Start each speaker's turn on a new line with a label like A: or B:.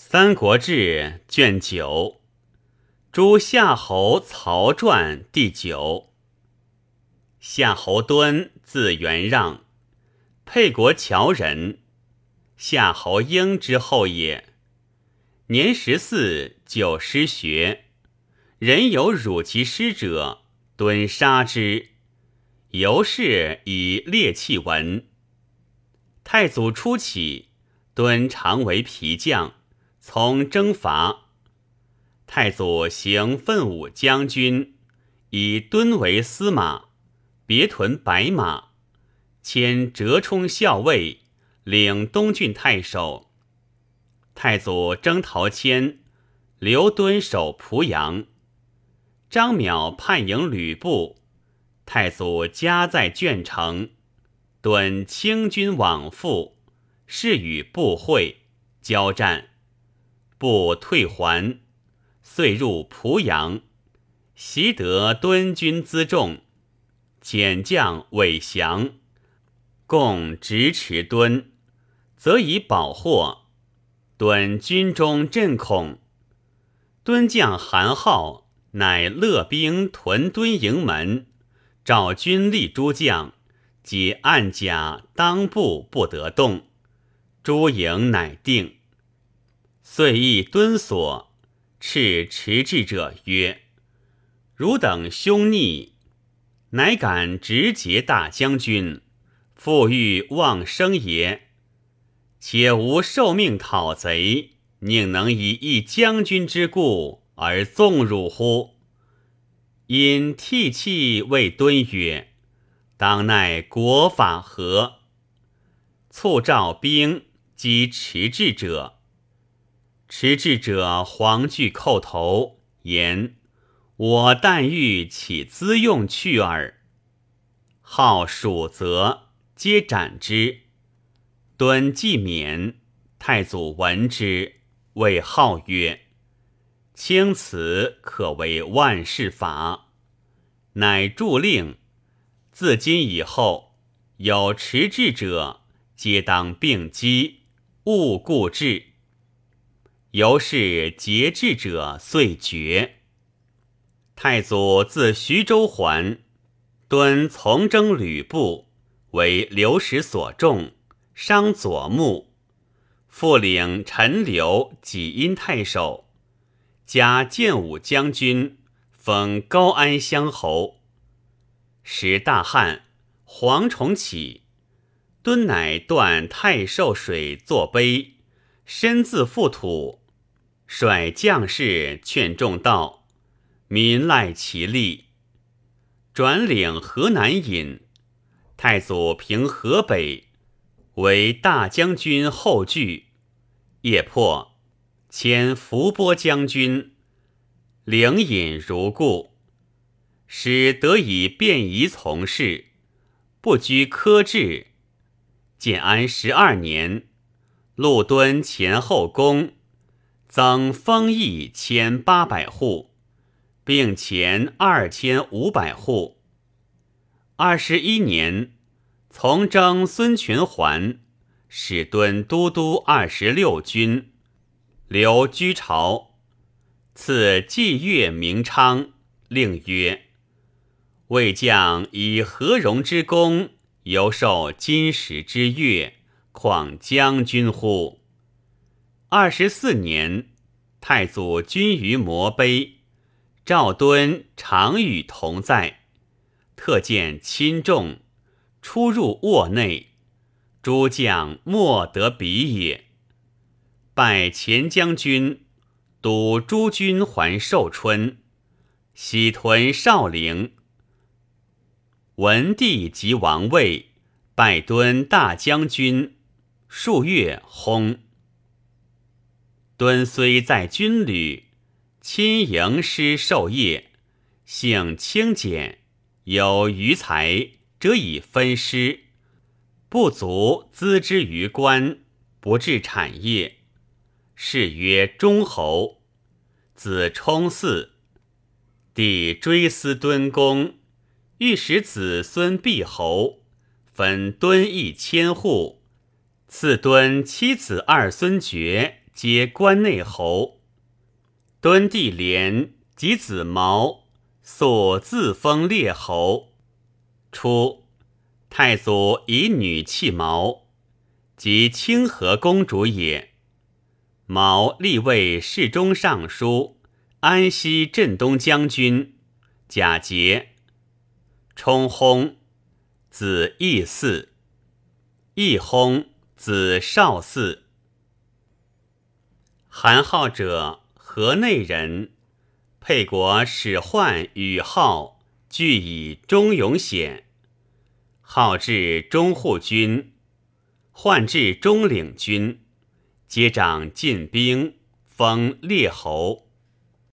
A: 三国志》卷九，诸夏侯曹传第九。夏侯惇，字元让，沛国谯人，夏侯婴之后也。年十四，就师学，人有辱其师者，敦杀之。由是以猎弃文。太祖初起，敦常为皮将。从征伐，太祖行奋武将军，以敦为司马，别屯白马，迁折冲校尉，领东郡太守。太祖征陶谦，刘敦守濮阳。张邈叛迎吕布，太祖家在鄄城，敦清军往复，是与部会交战。不退还，遂入濮阳，习得敦军辎重，遣将韦降，共执持敦，则以保获。敦军中震恐，敦将韩浩。乃勒兵屯敦营门，召军力诸将，皆暗甲当部不得动，诸营乃定。遂意敦所，斥持志者曰：“汝等凶逆，乃敢直结大将军，复欲妄生也？且无受命讨贼，宁能以一将军之故而纵辱乎？”因涕泣谓敦曰：“当奈国法何？”促召兵击持志者。持志者惶惧叩头，言：“我但欲起资用去耳。”号蜀则，皆斩之。敦既免，太祖闻之，谓号曰：“卿此可为万世法。”乃著令：自今以后，有持志者，皆当并击，勿固志。由是节制者遂绝。太祖自徐州还，敦从征吕布，为刘石所中，伤左目，复领陈留济阴太守，加建武将军，封高安乡侯。时大旱，蝗虫起，敦乃断太寿水作碑。身自覆土，率将士劝众道，民赖其力。转领河南尹，太祖平河北，为大将军后拒。夜破，迁伏波将军，领尹如故，使得以便宜从事，不拘苛制。建安十二年。陆敦前后宫，增封邑千八百户，并前二千五百户。二十一年，从征孙权还，使敦都督二十六军，留居巢。赐祭月明昌，令曰：“魏将以何荣之功，犹受金石之月。”况将军乎？二十四年，太祖军于摩碑，赵敦常与同在，特见亲重，出入卧内，诸将莫得比也。拜前将军，督诸军还寿春，喜屯少陵。文帝即王位，拜敦大将军。数月薨。敦虽在军旅，亲迎师授业，性清俭，有余才，则以分师；不足资之于官，不治产业。是曰忠侯。子冲嗣，帝追思敦公，欲使子孙必侯，分敦邑千户。赐敦妻子二孙爵皆关内侯。敦帝廉及子毛素自封列侯。初，太祖以女弃毛，即清河公主也。毛立为侍中尚书、安西镇东将军。贾节，冲薨，子义嗣。义薨，子少嗣。韩浩者，河内人，沛国使唤与浩俱以忠勇显。号至中护军，唤至中领军，皆掌禁兵，封列侯。